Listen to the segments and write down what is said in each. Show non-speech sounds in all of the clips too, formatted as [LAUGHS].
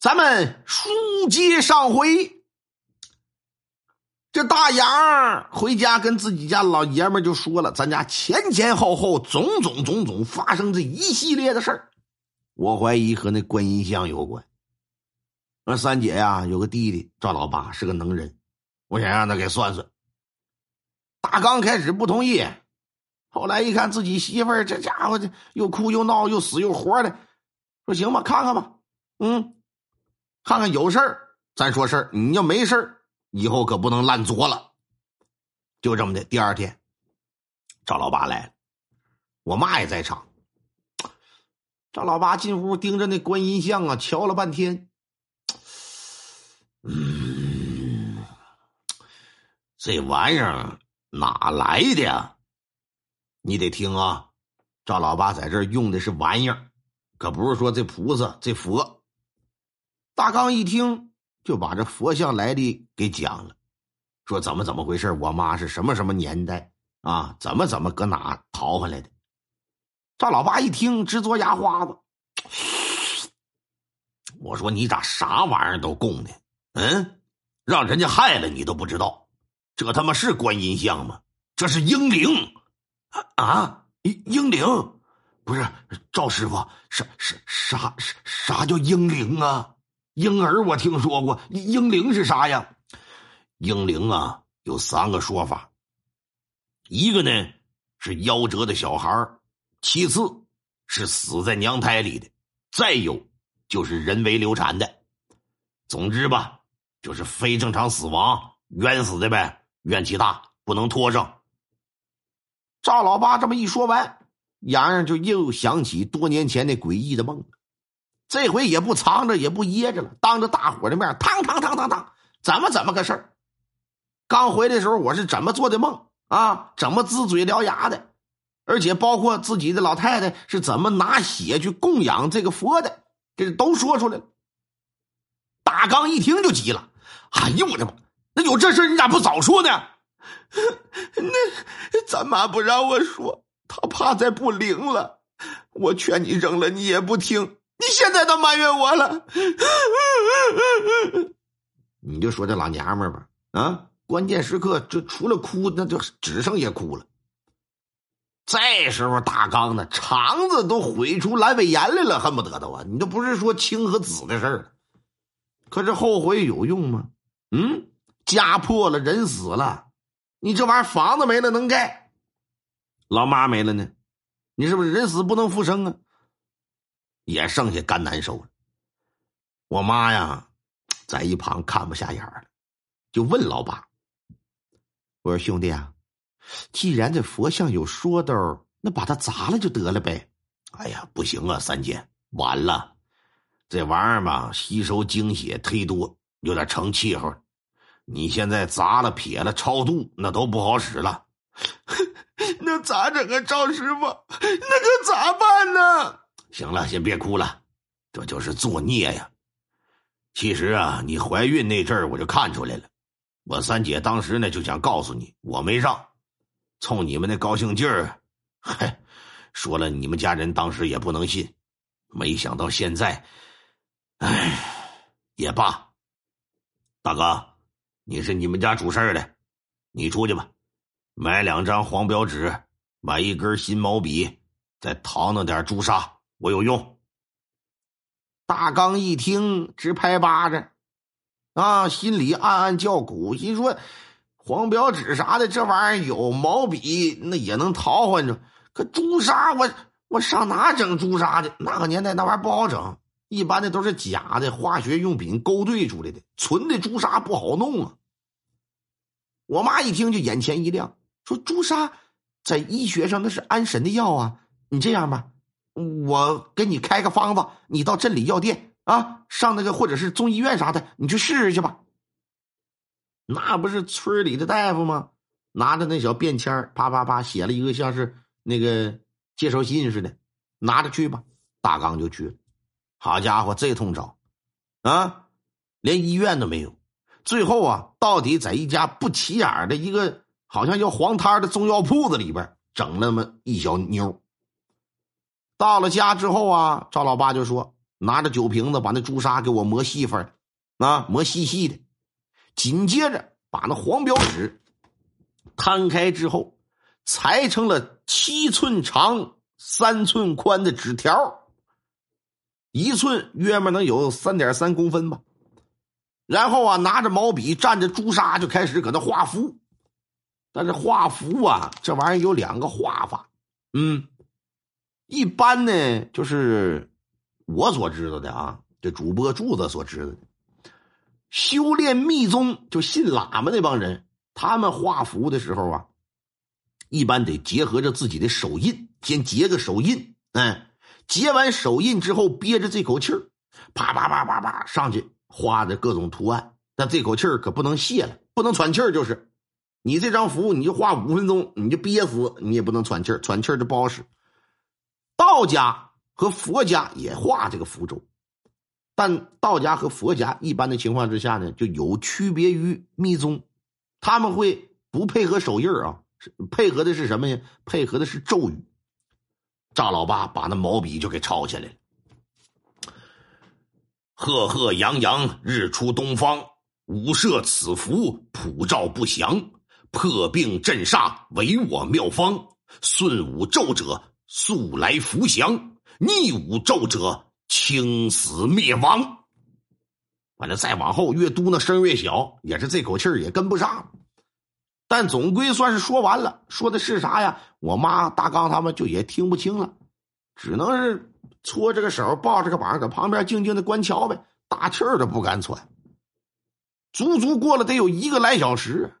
咱们书接上回，这大杨回家跟自己家老爷们就说了，咱家前前后后种种种种发生这一系列的事儿，我怀疑和那观音像有关。那三姐呀，有个弟弟赵老八是个能人，我想让他给算算。大刚开始不同意，后来一看自己媳妇儿这家伙这又哭又闹又死又活的，说行吧，看看吧，嗯，看看有事儿咱说事儿，你要没事儿。以后可不能烂作了，就这么的。第二天，赵老八来了，我妈也在场。赵老八进屋盯着那观音像啊，瞧了半天。嗯，这玩意儿哪来的呀？你得听啊，赵老八在这儿用的是玩意儿，可不是说这菩萨这佛。大刚一听。就把这佛像来历给讲了，说怎么怎么回事我妈是什么什么年代啊？怎么怎么搁哪逃回来的？赵老八一听直嘬牙花子。我说你咋啥玩意儿都供呢？嗯，让人家害了你都不知道，这他妈是观音像吗？这是英灵啊！英灵不是赵师傅，啥啥啥啥啥叫英灵啊？婴儿我听说过，婴灵是啥呀？婴灵啊，有三个说法。一个呢是夭折的小孩其次是死在娘胎里的，再有就是人为流产的。总之吧，就是非正常死亡，冤死的呗，怨气大，不能拖上。赵老八这么一说完，洋洋就又想起多年前那诡异的梦。这回也不藏着，也不掖着了，当着大伙的面，嘡嘡嘡嘡嘡，怎么怎么个事儿？刚回来的时候，我是怎么做的梦啊？怎么龇嘴獠牙的？而且包括自己的老太太是怎么拿血去供养这个佛的，这都说出来了。大刚一听就急了：“哎呦我的妈！那有这事你咋不早说呢？[LAUGHS] 那咱妈不让我说，她怕再不灵了。我劝你扔了，你也不听。”你现在都埋怨我了，[LAUGHS] 你就说这老娘们吧，啊，关键时刻就除了哭，那就只剩下哭了。这时候大刚呢，肠子都悔出阑尾炎来了，恨不得都啊！你都不是说青和紫的事儿，可是后悔有用吗？嗯，家破了，人死了，你这玩意儿房子没了能盖，老妈没了呢，你是不是人死不能复生啊？也剩下干难受了。我妈呀，在一旁看不下眼了，就问老爸：“我说兄弟啊，既然这佛像有说道，那把它砸了就得了呗。”哎呀，不行啊，三姐，完了，这玩意儿吧，吸收精血忒多，有点成气候。你现在砸了、撇了、超度，那都不好使了。[LAUGHS] 那咋整啊，赵师傅？那可咋办呢？行了，先别哭了，这就是作孽呀。其实啊，你怀孕那阵儿我就看出来了。我三姐当时呢就想告诉你，我没让，冲你们那高兴劲儿，嗨，说了你们家人当时也不能信。没想到现在，哎，也罢。大哥，你是你们家主事儿的，你出去吧，买两张黄标纸，买一根新毛笔，再淘弄点朱砂。我有用。大刚一听直拍巴掌，啊，心里暗暗叫苦，心说：黄标纸啥的这玩意儿有，毛笔那也能淘换着，可朱砂我我上哪整朱砂去？那个年代那玩意儿不好整，一般的都是假的化学用品勾兑出来的，纯的朱砂不好弄啊。我妈一听就眼前一亮，说：“朱砂在医学上那是安神的药啊，你这样吧。”我给你开个方子，你到镇里药店啊，上那个或者是中医院啥的，你去试试去吧。那不是村里的大夫吗？拿着那小便签啪啪啪写了一个像是那个介绍信似的，拿着去吧。大刚就去了。好家伙，这通找啊，连医院都没有。最后啊，到底在一家不起眼的一个好像叫黄摊的中药铺子里边整那么一小妞。到了家之后啊，赵老八就说：“拿着酒瓶子把那朱砂给我磨细粉啊，磨细细的。紧接着把那黄表纸摊开之后，裁成了七寸长、三寸宽的纸条，一寸约莫能有三点三公分吧。然后啊，拿着毛笔蘸着朱砂就开始搁那画符。但是画符啊，这玩意儿有两个画法，嗯，一般呢就是我所知道的啊，这主播柱子所知道的，修炼密宗就信喇嘛那帮人，他们画符的时候啊，一般得结合着自己的手印，先结个手印，嗯，结完手印之后憋着这口气儿，啪啪啪啪啪上去画的各种图案，但这口气儿可不能泄了，不能喘气儿，就是。你这张符，你就画五分钟，你就憋死，你也不能喘气儿，喘气儿就不好使。道家和佛家也画这个符咒，但道家和佛家一般的情况之下呢，就有区别于密宗，他们会不配合手印啊，配合的是什么呀？配合的是咒语。赵老八把那毛笔就给抄起来了，赫赫扬扬，日出东方，五射此符，普照不祥。破病镇煞，唯我妙方。顺武咒者，速来福祥；逆武咒者，轻死灭亡。完了，再往后越嘟囔声越小，也是这口气也跟不上。但总归算是说完了，说的是啥呀？我妈大刚他们就也听不清了，只能是搓着个手，抱着个膀，搁旁边静静的观瞧呗，大气儿都不敢喘。足足过了得有一个来小时。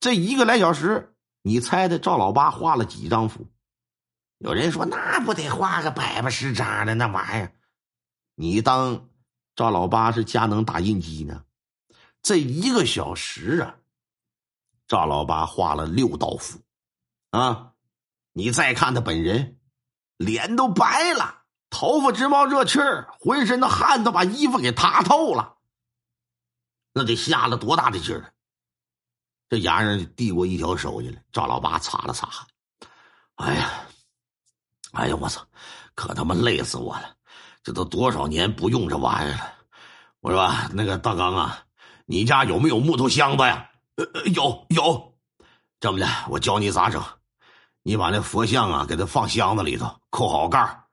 这一个来小时，你猜猜赵老八画了几张符？有人说那不得画个百八十张的那玩意儿？你当赵老八是佳能打印机呢？这一个小时啊，赵老八画了六道符啊！你再看他本人，脸都白了，头发直冒热气儿，浑身的汗都把衣服给塌透了，那得下了多大的劲儿？这洋人递过一条手巾来，赵老八擦了擦汗，哎呀，哎呀，我操，可他妈累死我了！这都多少年不用这玩意儿了。我说那个大刚啊，你家有没有木头箱子呀？呃，有有。这么的，我教你咋整。你把那佛像啊，给它放箱子里头，扣好盖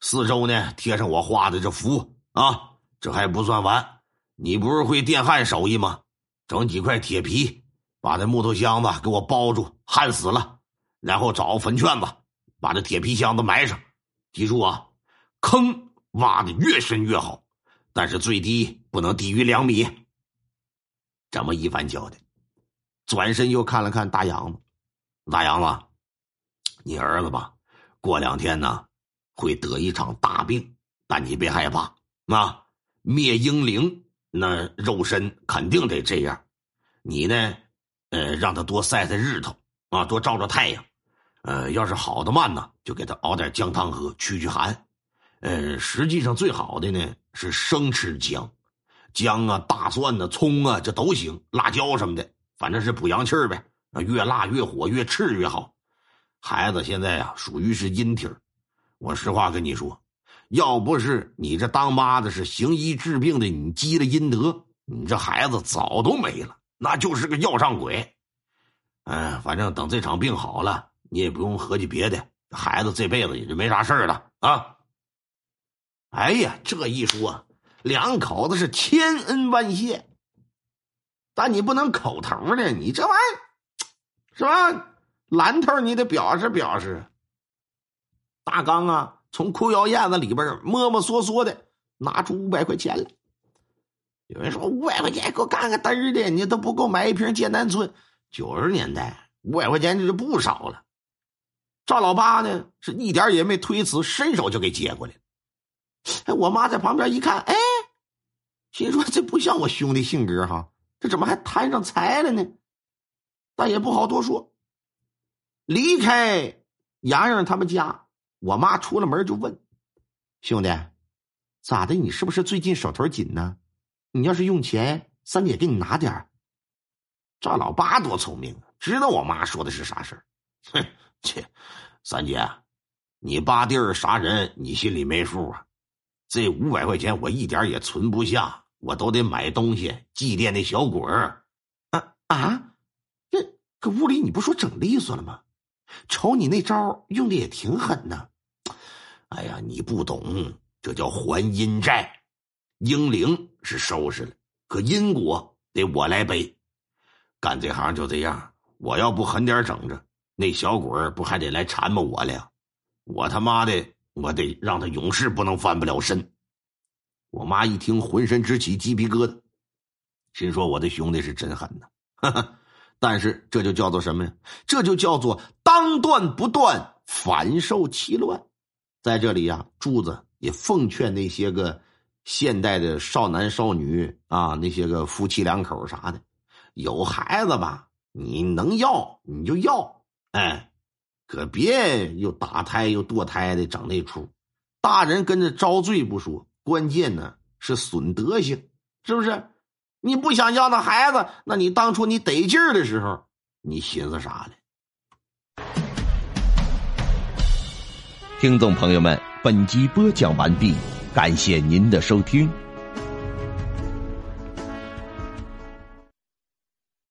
四周呢贴上我画的这符啊。这还不算完，你不是会电焊手艺吗？整几块铁皮。把这木头箱子给我包住，焊死了，然后找个坟圈子，把这铁皮箱子埋上。记住啊，坑挖的越深越好，但是最低不能低于两米。这么一番交代，转身又看了看大杨子，大杨子，你儿子吧，过两天呢会得一场大病，但你别害怕啊。灭婴灵那肉身肯定得这样，你呢？呃，让他多晒晒日头啊，多照照太阳。呃，要是好的慢呢，就给他熬点姜汤喝，驱驱寒。呃，实际上最好的呢是生吃姜，姜啊、大蒜呢、葱啊，这都行，辣椒什么的，反正是补阳气儿呗。越辣越火，越炽越好。孩子现在呀，属于是阴体我实话跟你说，要不是你这当妈的是行医治病的，你积了阴德，你这孩子早都没了。那就是个要上鬼，嗯，反正等这场病好了，你也不用合计别的，孩子这辈子也就没啥事了啊。哎呀，这一说，两口子是千恩万谢，但你不能口头的，你这玩意儿是吧？蓝头你得表示表示。大刚啊，从裤腰燕子里边摸摸索索的拿出五百块钱来。有人说五百块钱给我干个嘚儿的，你都不够买一瓶剑南村。九十年代五百块钱这就不少了。赵老八呢是一点也没推辞，伸手就给接过来了。哎，我妈在旁边一看，哎，心说这不像我兄弟性格哈，这怎么还摊上财了呢？但也不好多说。离开洋洋他们家，我妈出了门就问兄弟：“咋的？你是不是最近手头紧呢？”你要是用钱，三姐给你拿点赵老八多聪明啊，知道我妈说的是啥事儿。哼，切，三姐，你八弟儿杀人，你心里没数啊？这五百块钱我一点也存不下，我都得买东西祭奠那小鬼儿。啊啊！这搁屋里你不说整利索了吗？瞅你那招用的也挺狠呐。哎呀，你不懂，这叫还阴债。英灵是收拾了，可因果得我来背。干这行就这样，我要不狠点整着，那小鬼不还得来缠吧我了呀？我他妈的！我得让他永世不能翻不了身。我妈一听，浑身直起鸡皮疙瘩，心说：“我的兄弟是真狠呐！”哈 [LAUGHS] 哈但是这就叫做什么呀？这就叫做当断不断，反受其乱。在这里呀，柱子也奉劝那些个现代的少男少女啊，那些个夫妻两口啥的，有孩子吧，你能要你就要，哎。可别又打胎又堕胎的整那出，大人跟着遭罪不说，关键呢是损德行，是不是？你不想要那孩子，那你当初你得劲儿的时候，你寻思啥呢？听众朋友们，本集播讲完毕，感谢您的收听。